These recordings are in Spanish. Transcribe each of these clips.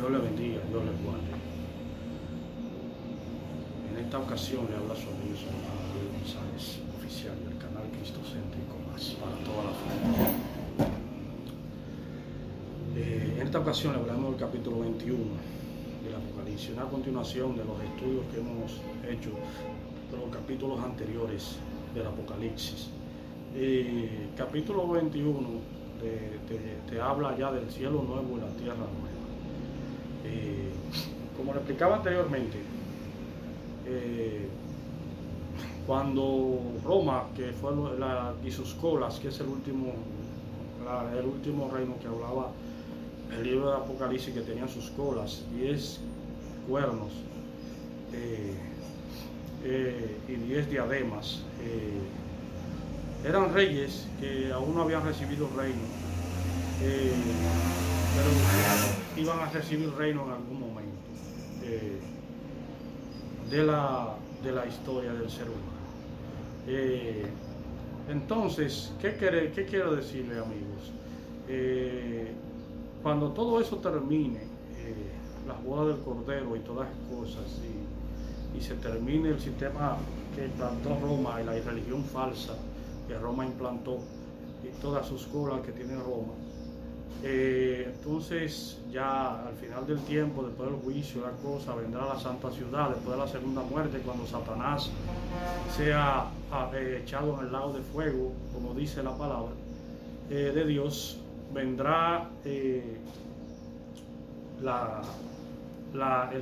Dios le bendiga, Dios le guarde. En esta ocasión le habla su amigo Manuel González, oficial del canal Cristocéntrico Más para toda la familia. Eh, en esta ocasión le hablamos del capítulo 21 del Apocalipsis, una continuación de los estudios que hemos hecho de los capítulos anteriores del Apocalipsis. Eh, capítulo 21 te, habla ya del cielo nuevo y la tierra nueva. Eh, como le explicaba anteriormente, eh, cuando Roma, que fue la, y sus colas, que es el último, el último reino que hablaba el libro de Apocalipsis, que tenía sus colas, es cuernos y diez diademas eran reyes que aún no habían recibido reino, eh, pero iban a recibir reino en algún momento eh, de, la, de, la, historia del ser humano. Eh, entonces, ¿qué, quiere, ¿qué, quiero decirle amigos? cuando todo eso termine, las bodas del Cordero y todas las cosas, y, se termine el sistema que plantó Roma y la religión falsa, que Roma implantó y todas sus colas que tiene Roma. Eh, entonces ya al final del tiempo, después del juicio, la cosa, vendrá la santa ciudad, después de la segunda muerte, cuando Satanás sea ah, eh, echado en el lago de fuego, como dice la palabra eh, de Dios, vendrá el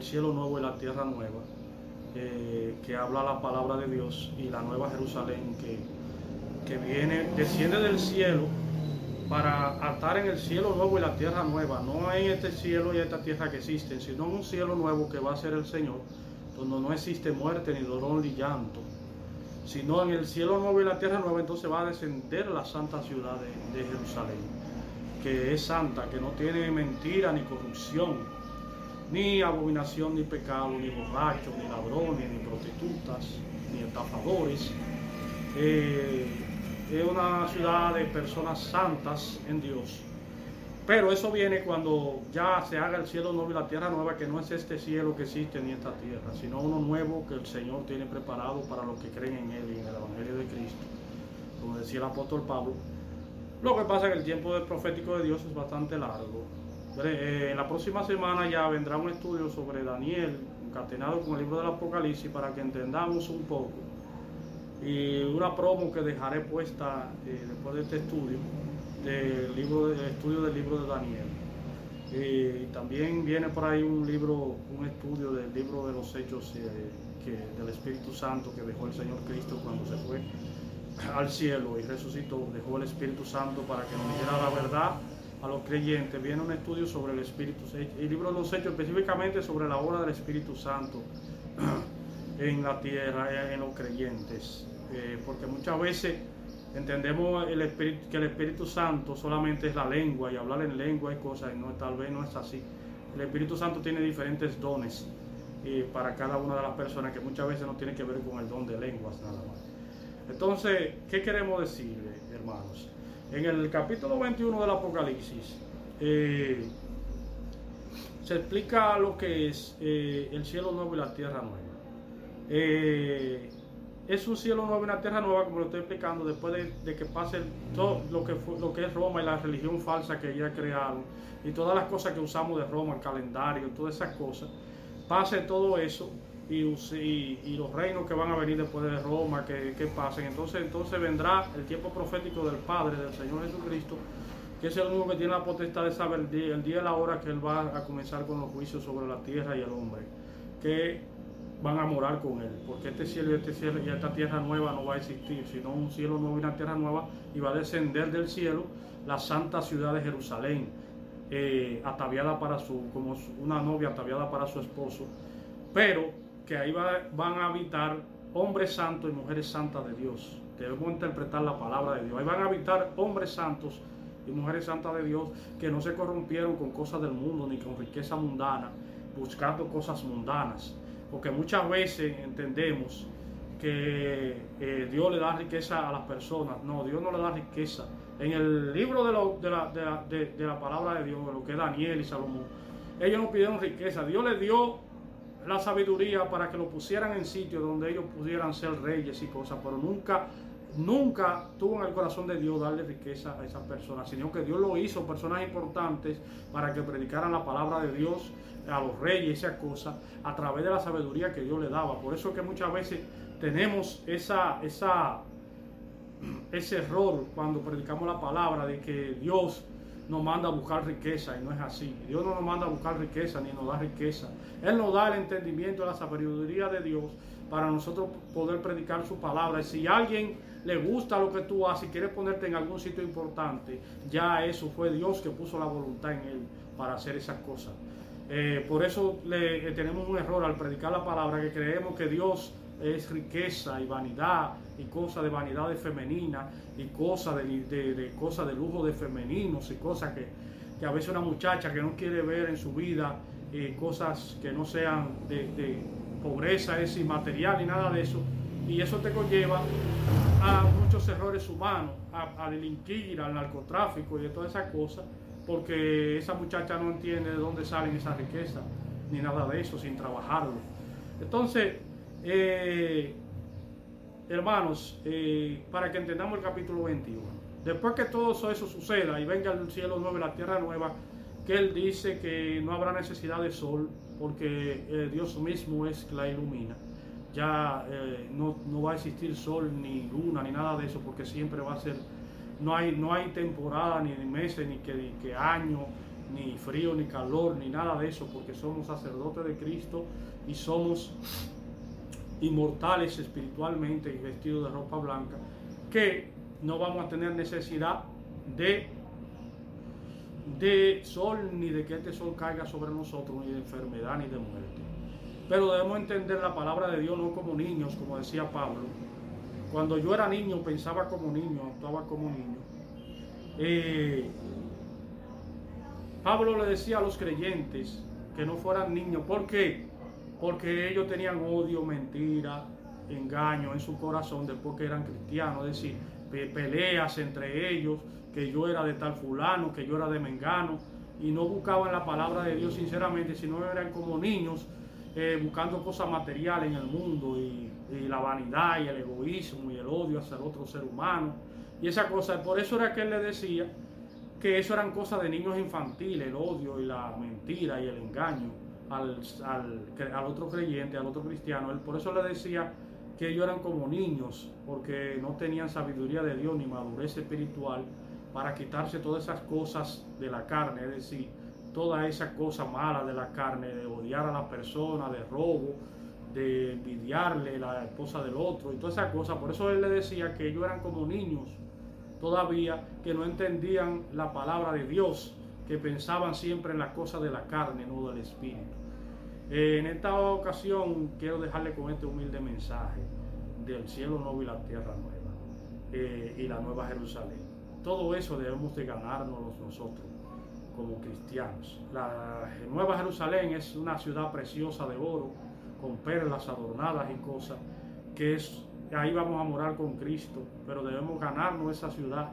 cielo nuevo y la tierra nueva, que habla la palabra de Dios y la nueva Jerusalén que viene, desciende del cielo para atar en el cielo nuevo y la tierra nueva. No en este cielo y esta tierra que existen, sino en un cielo nuevo que va a ser el Señor, donde no existe muerte, ni dolor, ni llanto. Sino en el cielo nuevo y la tierra nueva, entonces va a descender la santa ciudad de, de Jerusalén, que es santa, que no tiene mentira ni corrupción, ni abominación, ni pecado, ni borrachos, ni ladrones, ni prostitutas, ni estafadores. Eh, es una ciudad de personas santas en Dios. Pero eso viene cuando ya se haga el cielo nuevo y la tierra nueva, que no es este cielo que existe ni esta tierra, sino uno nuevo que el Señor tiene preparado para los que creen en Él y en el Evangelio de Cristo. Como decía el apóstol Pablo. Lo que pasa es que el tiempo del profético de Dios es bastante largo. Eh, en la próxima semana ya vendrá un estudio sobre Daniel, encadenado con el libro del Apocalipsis, para que entendamos un poco y una promo que dejaré puesta eh, después de este estudio del libro de, estudio del libro de Daniel. Y también viene por ahí un libro, un estudio del libro de los hechos eh, que, del Espíritu Santo que dejó el Señor Cristo cuando se fue al cielo y resucitó, dejó el Espíritu Santo para que nos dijera la verdad a los creyentes. Viene un estudio sobre el Espíritu, el libro de los hechos específicamente sobre la obra del Espíritu Santo en la tierra, en los creyentes. Eh, porque muchas veces entendemos que el Espíritu Santo solamente es la lengua y hablar en lengua y cosas, y no, tal vez no es así. El Espíritu Santo tiene diferentes dones eh, para cada una de las personas que muchas veces no tiene que ver con el don de lenguas nada más. Entonces, ¿qué queremos decirle, hermanos? En el capítulo 21 del Apocalipsis, eh, se explica lo que es el cielo nuevo y la tierra nueva. Eh, es un cielo nuevo una tierra nueva, como lo estoy explicando, después de, que pase todo lo que, lo que es Roma y la religión falsa que ella crearon, y todas las cosas que usamos de Roma, el calendario, todas esas cosas, pase todo eso y, los reinos que van a venir después de Roma, que, que, pasen. Entonces, entonces vendrá el tiempo profético del Padre, del Señor Jesucristo, que es el único que tiene la potestad de saber el día, el día y la hora que Él va a comenzar con los juicios sobre la tierra y el hombre. Que van a morar con Él, porque este cielo y este cielo y esta tierra nueva no va a existir, sino un cielo nuevo y una tierra nueva, y va a descender del cielo la santa ciudad de Jerusalén, eh, ataviada para su, como una novia ataviada para su esposo, pero que ahí van a habitar hombres santos y mujeres santas de Dios. Debemos interpretar la palabra de Dios. Ahí van a habitar hombres santos y mujeres santas de Dios que no se corrompieron con cosas del mundo ni con riqueza mundana, buscando cosas mundanas porque muchas veces entendemos que eh, Dios le da riqueza a las personas. No, Dios no le da riqueza. En el libro de, la, palabra de Dios, lo que es Daniel y Salomón, ellos no pidieron riqueza, Dios les dio la sabiduría para que lo pusieran en sitio donde ellos pudieran ser reyes y cosas, pero nunca, nunca tuvo en el corazón de Dios darle riqueza a esas personas, sino que Dios lo hizo personas importantes para que predicaran la palabra de Dios a los reyes esas cosas a través de la sabiduría que Dios le daba. Por eso que muchas veces tenemos esa, esa, ese error cuando predicamos la palabra de que Dios nos manda a buscar riqueza y no es así. Dios no nos manda a buscar riqueza ni nos da riqueza. Él nos da el entendimiento, la sabiduría de Dios para nosotros poder predicar su palabra. Y si alguien le gusta lo que tú haces y quiere ponerte en algún sitio importante, ya eso fue Dios que puso la voluntad en él para hacer esas cosas. Eh, por eso le, tenemos un error al predicar la palabra, que creemos que Dios es riqueza y vanidad y cosas de vanidades femeninas y cosas de, de, de, lujo de femeninos y cosas que, que, a veces una muchacha que no quiere ver en su vida eh, cosas que no sean de, de pobreza es inmaterial y nada de eso y eso te conlleva a muchos errores humanos, a, a delinquir, al narcotráfico y de todas esas cosas porque esa muchacha no entiende de dónde salen esas riquezas ni nada de eso sin trabajarlo. Entonces, eh, hermanos, eh, para que entendamos el capítulo 21, después que todo eso suceda y venga el cielo nuevo la tierra nueva, que Él dice que no habrá necesidad de sol porque eh, Dios mismo es la ilumina. Ya eh, no, no, va a existir sol ni luna ni nada de eso porque siempre va a ser, no hay, no hay temporada ni meses ni que, ni que año ni frío ni calor ni nada de eso porque somos sacerdotes de Cristo y somos inmortales espiritualmente y vestidos de ropa blanca, que no vamos a tener necesidad de, de sol, ni de que este sol caiga sobre nosotros, ni de enfermedad, ni de muerte. Pero debemos entender la palabra de Dios no como niños, como decía Pablo. Cuando yo era niño pensaba como niño, actuaba como niño. Eh, Pablo le decía a los creyentes que no fueran niños. ¿Por qué? porque ellos tenían odio, mentira, engaño en su corazón después que eran cristianos, es decir, peleas entre ellos, que yo era de tal fulano, que yo era de mengano, y no buscaban la palabra de Dios sinceramente, sino eran como niños eh, buscando cosas materiales en el mundo y, la vanidad y el egoísmo y el odio hacia el otro ser humano y esa cosa. Por eso era que él le decía que eso eran cosas de niños infantiles, el odio y la mentira y el engaño al, al, al, otro creyente, al otro cristiano. Él por eso le decía que ellos eran como niños, porque no tenían sabiduría de Dios ni madurez espiritual para quitarse todas esas cosas de la carne, es decir, toda esa cosa mala de la carne, de odiar a la persona, de robo, de envidiarle la esposa del otro y todas esas cosas. Por eso él le decía que ellos eran como niños todavía, que no entendían la palabra de Dios, que pensaban siempre en las cosas de la carne, no del espíritu. Eh, en esta ocasión quiero dejarle con este humilde mensaje del cielo nuevo y la tierra nueva eh, y la nueva Jerusalén. Todo eso debemos de ganarnos nosotros como cristianos. La nueva Jerusalén es una ciudad preciosa de oro, con perlas adornadas y cosas, que es ahí vamos a morar con Cristo, pero debemos ganarnos esa ciudad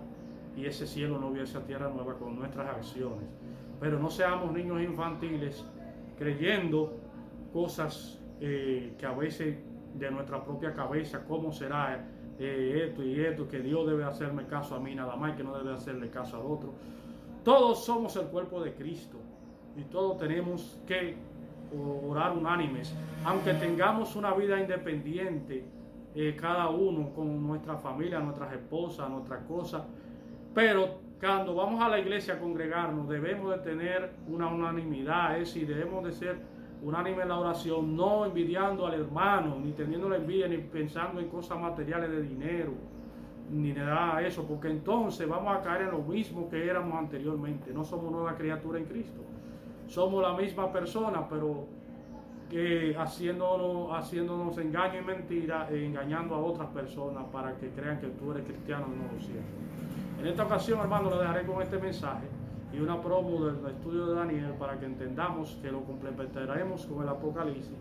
y ese cielo nuevo y esa tierra nueva con nuestras acciones. Pero no seamos niños infantiles creyendo cosas eh, que a veces de nuestra propia cabeza, cómo será eh, esto y esto, que Dios debe hacerme caso a mí nada más, que no debe hacerle caso al otro. Todos somos el cuerpo de Cristo y todos tenemos que orar unánimes, aunque tengamos una vida independiente, eh, cada uno con nuestra familia, nuestras esposas, nuestras cosas, pero cuando vamos a la iglesia a congregarnos debemos de tener una unanimidad, es decir, debemos de ser unánime en la oración, no envidiando al hermano, ni teniendo la envidia, ni pensando en cosas materiales de dinero, ni nada de eso, porque entonces vamos a caer en lo mismo que éramos anteriormente. No somos nueva criatura en Cristo. Somos la misma persona, pero que haciéndonos, haciéndonos engaño y mentira, e engañando a otras personas para que crean que tú eres cristiano y no lo sientes. En esta ocasión, hermano, lo dejaré con este mensaje y una promo del estudio de Daniel para que entendamos que lo complementaremos con el Apocalipsis,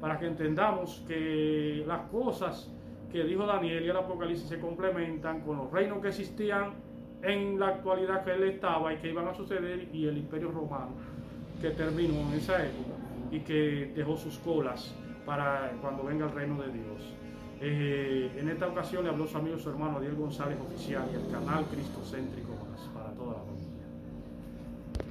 para que entendamos que las cosas que dijo Daniel y el Apocalipsis se complementan con los reinos que existían en la actualidad que él estaba y que iban a suceder y el imperio romano. que terminó en esa época y que dejó sus colas para cuando venga el reino de Dios. Eh, en esta ocasión le habló su amigo su hermano Diego González Oficial y el canal Cristocéntrico para toda la